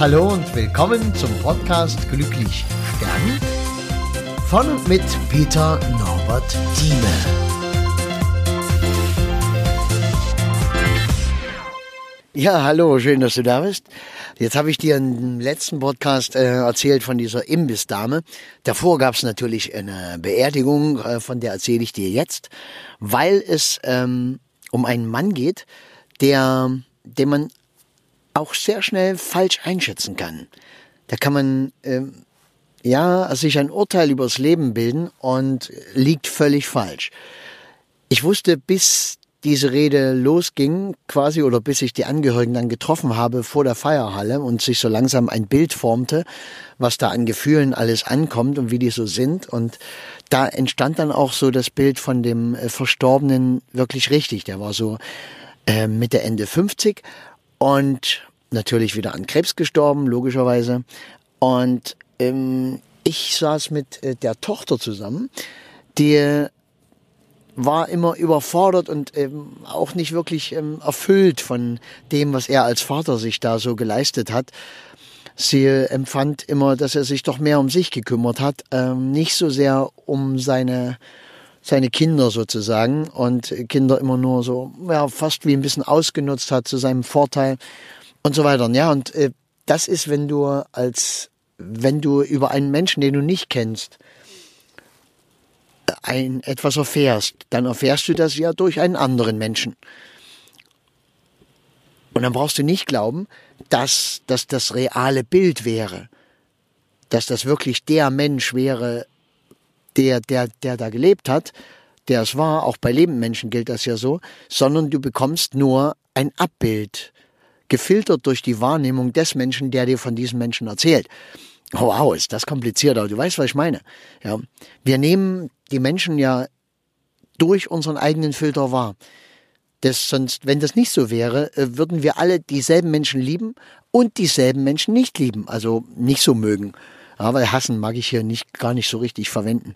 Hallo und willkommen zum Podcast Glücklich Stern von und mit Peter Norbert Thieme. Ja, hallo, schön, dass du da bist. Jetzt habe ich dir im letzten Podcast äh, erzählt von dieser Imbissdame. Davor gab es natürlich eine Beerdigung, äh, von der erzähle ich dir jetzt, weil es ähm, um einen Mann geht, der, den man auch sehr schnell falsch einschätzen kann. Da kann man ähm, ja sich ein Urteil übers Leben bilden und liegt völlig falsch. Ich wusste, bis diese Rede losging, quasi, oder bis ich die Angehörigen dann getroffen habe vor der Feierhalle und sich so langsam ein Bild formte, was da an Gefühlen alles ankommt und wie die so sind. Und da entstand dann auch so das Bild von dem äh, Verstorbenen wirklich richtig. Der war so äh, Mitte, Ende 50 und natürlich wieder an Krebs gestorben, logischerweise. Und ähm, ich saß mit äh, der Tochter zusammen, die war immer überfordert und ähm, auch nicht wirklich ähm, erfüllt von dem, was er als Vater sich da so geleistet hat. Sie empfand immer, dass er sich doch mehr um sich gekümmert hat, ähm, nicht so sehr um seine seine Kinder sozusagen und Kinder immer nur so ja fast wie ein bisschen ausgenutzt hat zu seinem Vorteil und so weiter. Ja und äh, das ist, wenn du als wenn du über einen Menschen, den du nicht kennst, ein, etwas erfährst, dann erfährst du das ja durch einen anderen Menschen. Und dann brauchst du nicht glauben, dass das das reale Bild wäre, dass das wirklich der Mensch wäre, der, der, der da gelebt hat, der es war, auch bei lebenden Menschen gilt das ja so, sondern du bekommst nur ein Abbild, gefiltert durch die Wahrnehmung des Menschen, der dir von diesem Menschen erzählt. Oh, wow, ist das kompliziert, aber du weißt, was ich meine. Ja, wir nehmen die Menschen ja durch unseren eigenen Filter wahr. Das sonst, wenn das nicht so wäre, äh, würden wir alle dieselben Menschen lieben und dieselben Menschen nicht lieben, also nicht so mögen. Ja, weil hassen mag ich hier nicht, gar nicht so richtig verwenden.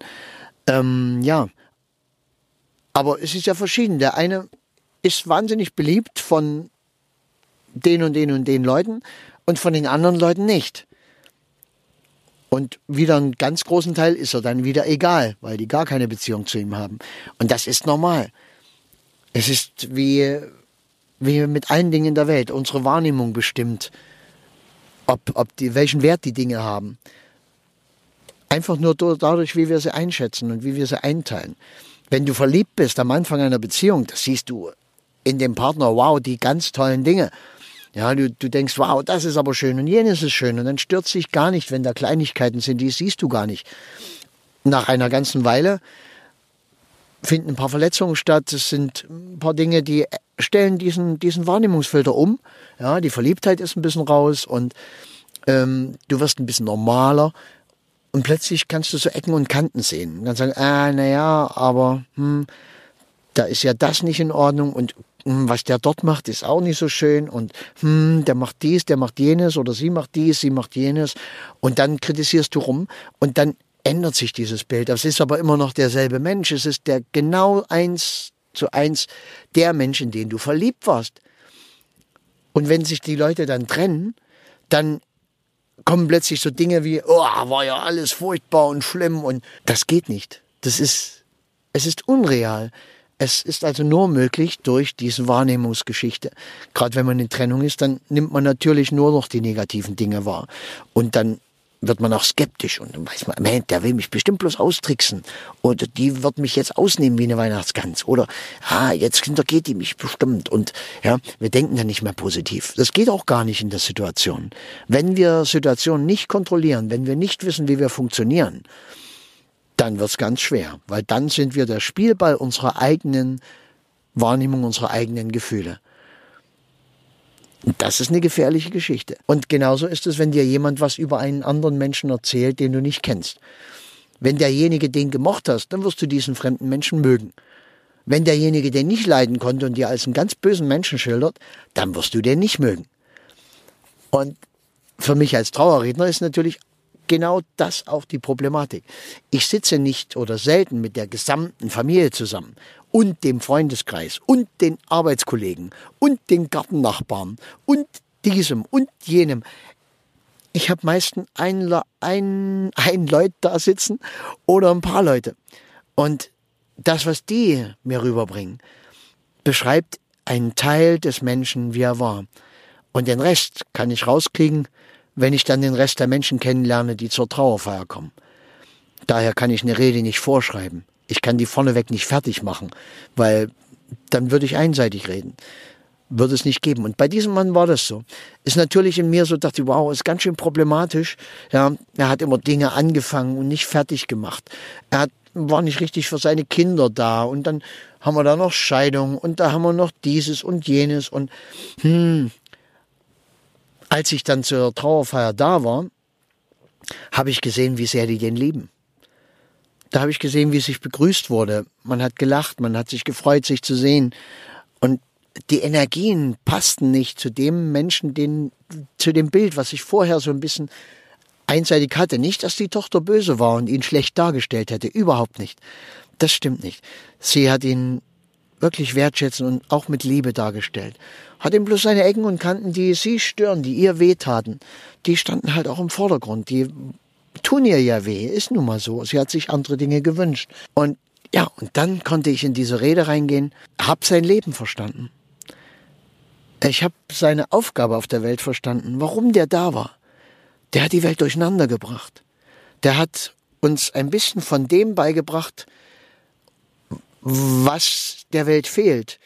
Ähm, ja. Aber es ist ja verschieden. Der eine ist wahnsinnig beliebt von den und den und den Leuten und von den anderen Leuten nicht. Und wieder einen ganz großen Teil ist er dann wieder egal, weil die gar keine Beziehung zu ihm haben. Und das ist normal. Es ist wie, wie mit allen Dingen in der Welt. Unsere Wahrnehmung bestimmt, ob, ob die, welchen Wert die Dinge haben. Einfach nur dadurch, wie wir sie einschätzen und wie wir sie einteilen. Wenn du verliebt bist am Anfang einer Beziehung, das siehst du in dem Partner, wow, die ganz tollen Dinge. Ja, du, du denkst, wow, das ist aber schön und jenes ist schön. Und dann stört sich gar nicht, wenn da Kleinigkeiten sind, die siehst du gar nicht. Nach einer ganzen Weile finden ein paar Verletzungen statt. Es sind ein paar Dinge, die stellen diesen, diesen Wahrnehmungsfilter um. Ja, die Verliebtheit ist ein bisschen raus und ähm, du wirst ein bisschen normaler. Und plötzlich kannst du so Ecken und Kanten sehen. Und dann sagen, ah, naja, aber hm, da ist ja das nicht in Ordnung und hm, was der dort macht, ist auch nicht so schön und hm, der macht dies, der macht jenes oder sie macht dies, sie macht jenes und dann kritisierst du rum und dann ändert sich dieses Bild. Das ist aber immer noch derselbe Mensch. Es ist der genau eins zu eins der Mensch, in den du verliebt warst. Und wenn sich die Leute dann trennen, dann kommen plötzlich so Dinge wie, oh, war ja alles furchtbar und schlimm und das geht nicht. Das ist, es ist unreal. Es ist also nur möglich durch diese Wahrnehmungsgeschichte. Gerade wenn man in Trennung ist, dann nimmt man natürlich nur noch die negativen Dinge wahr. Und dann wird man auch skeptisch und dann weiß man, man, der will mich bestimmt bloß austricksen. Oder die wird mich jetzt ausnehmen wie eine Weihnachtsgans. Oder, ah, jetzt hintergeht die mich bestimmt. Und ja, wir denken dann nicht mehr positiv. Das geht auch gar nicht in der Situation. Wenn wir Situationen nicht kontrollieren, wenn wir nicht wissen, wie wir funktionieren, dann wird es ganz schwer, weil dann sind wir der Spielball unserer eigenen Wahrnehmung, unserer eigenen Gefühle. Das ist eine gefährliche Geschichte. Und genauso ist es, wenn dir jemand was über einen anderen Menschen erzählt, den du nicht kennst. Wenn derjenige den gemocht hast, dann wirst du diesen fremden Menschen mögen. Wenn derjenige den nicht leiden konnte und dir als einen ganz bösen Menschen schildert, dann wirst du den nicht mögen. Und für mich als Trauerredner ist natürlich genau das auch die Problematik. Ich sitze nicht oder selten mit der gesamten Familie zusammen und dem Freundeskreis und den Arbeitskollegen und den Gartennachbarn und diesem und jenem. ich habe meistens ein, ein, ein Leut da sitzen oder ein paar Leute. Und das, was die mir rüberbringen, beschreibt einen Teil des Menschen, wie er war. Und den Rest kann ich rauskriegen, wenn ich dann den Rest der Menschen kennenlerne, die zur Trauerfeier kommen. Daher kann ich eine Rede nicht vorschreiben. Ich kann die vorneweg nicht fertig machen, weil dann würde ich einseitig reden. Würde es nicht geben. Und bei diesem Mann war das so. Ist natürlich in mir so, dachte ich, wow, ist ganz schön problematisch. Ja, er hat immer Dinge angefangen und nicht fertig gemacht. Er hat, war nicht richtig für seine Kinder da. Und dann haben wir da noch Scheidung und da haben wir noch dieses und jenes und hm, als ich dann zur Trauerfeier da war, habe ich gesehen, wie sehr die den lieben. Da habe ich gesehen, wie sich begrüßt wurde. Man hat gelacht, man hat sich gefreut, sich zu sehen. Und die Energien passten nicht zu dem Menschen, den, zu dem Bild, was ich vorher so ein bisschen einseitig hatte. Nicht, dass die Tochter böse war und ihn schlecht dargestellt hätte. Überhaupt nicht. Das stimmt nicht. Sie hat ihn wirklich wertschätzen und auch mit Liebe dargestellt. Hat ihm bloß seine Ecken und Kanten, die sie stören, die ihr wehtaten, die standen halt auch im Vordergrund. Die tun ihr ja weh, ist nun mal so. Sie hat sich andere Dinge gewünscht. Und ja, und dann konnte ich in diese Rede reingehen, hab sein Leben verstanden. Ich habe seine Aufgabe auf der Welt verstanden, warum der da war. Der hat die Welt durcheinander gebracht. Der hat uns ein bisschen von dem beigebracht, was der Welt fehlt,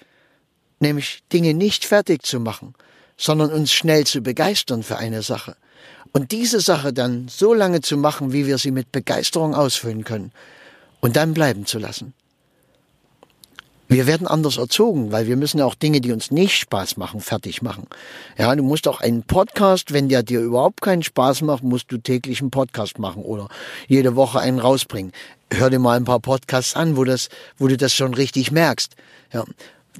nämlich Dinge nicht fertig zu machen, sondern uns schnell zu begeistern für eine Sache. Und diese Sache dann so lange zu machen, wie wir sie mit Begeisterung ausfüllen können und dann bleiben zu lassen. Wir werden anders erzogen, weil wir müssen ja auch Dinge, die uns nicht Spaß machen, fertig machen. Ja, du musst auch einen Podcast, wenn der dir überhaupt keinen Spaß macht, musst du täglich einen Podcast machen oder jede Woche einen rausbringen. Hör dir mal ein paar Podcasts an, wo das, wo du das schon richtig merkst. Ja,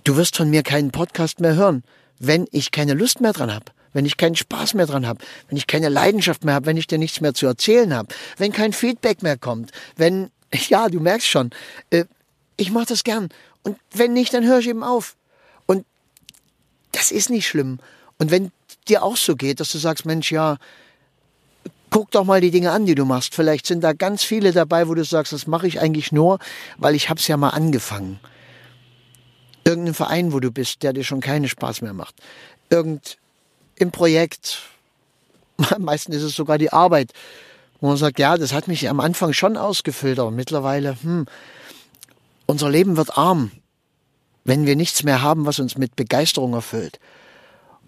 du wirst von mir keinen Podcast mehr hören, wenn ich keine Lust mehr dran habe wenn ich keinen Spaß mehr dran habe, wenn ich keine Leidenschaft mehr habe, wenn ich dir nichts mehr zu erzählen habe, wenn kein Feedback mehr kommt, wenn, ja, du merkst schon, äh, ich mache das gern. Und wenn nicht, dann höre ich eben auf. Und das ist nicht schlimm. Und wenn dir auch so geht, dass du sagst, Mensch, ja, guck doch mal die Dinge an, die du machst. Vielleicht sind da ganz viele dabei, wo du sagst, das mache ich eigentlich nur, weil ich hab's ja mal angefangen. Irgendein Verein, wo du bist, der dir schon keinen Spaß mehr macht. Irgend im Projekt. Meistens ist es sogar die Arbeit, wo man sagt, ja, das hat mich am Anfang schon ausgefüllt, aber mittlerweile, hm, unser Leben wird arm, wenn wir nichts mehr haben, was uns mit Begeisterung erfüllt.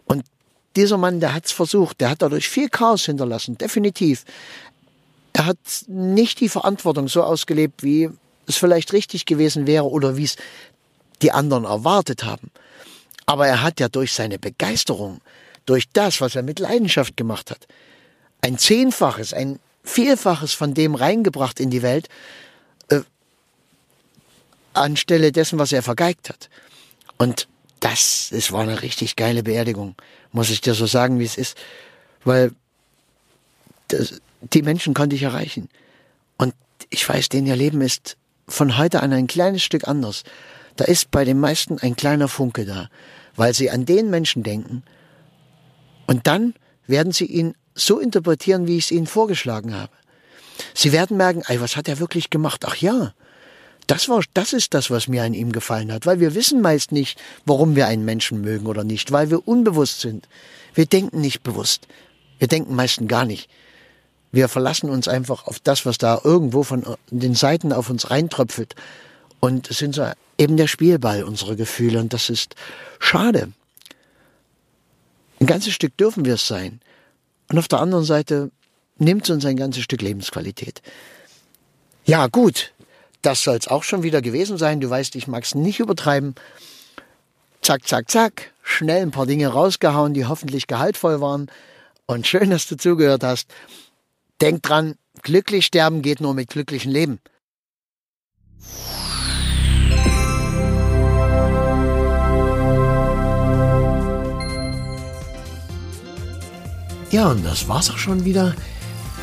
Und dieser Mann, der hat es versucht, der hat dadurch viel Chaos hinterlassen, definitiv. Er hat nicht die Verantwortung so ausgelebt, wie es vielleicht richtig gewesen wäre oder wie es die anderen erwartet haben. Aber er hat ja durch seine Begeisterung, durch das, was er mit Leidenschaft gemacht hat, ein Zehnfaches, ein Vielfaches von dem reingebracht in die Welt, anstelle dessen, was er vergeigt hat. Und das, es war eine richtig geile Beerdigung, muss ich dir so sagen, wie es ist, weil das, die Menschen konnte ich erreichen. Und ich weiß, denen ihr Leben ist von heute an ein kleines Stück anders. Da ist bei den meisten ein kleiner Funke da, weil sie an den Menschen denken. Und dann werden sie ihn so interpretieren, wie ich es ihnen vorgeschlagen habe. Sie werden merken, ey, was hat er wirklich gemacht? Ach ja, das war, das ist das, was mir an ihm gefallen hat, weil wir wissen meist nicht, warum wir einen Menschen mögen oder nicht, weil wir unbewusst sind. Wir denken nicht bewusst. Wir denken meistens gar nicht. Wir verlassen uns einfach auf das, was da irgendwo von den Seiten auf uns reintröpfelt. Und es sind so eben der Spielball unserer Gefühle und das ist schade. Ein ganzes Stück dürfen wir es sein. Und auf der anderen Seite nimmt es uns ein ganzes Stück Lebensqualität. Ja, gut. Das soll es auch schon wieder gewesen sein. Du weißt, ich mag es nicht übertreiben. Zack, zack, zack. Schnell ein paar Dinge rausgehauen, die hoffentlich gehaltvoll waren. Und schön, dass du zugehört hast. Denk dran, glücklich sterben geht nur mit glücklichem Leben. Ja, und das war's auch schon wieder.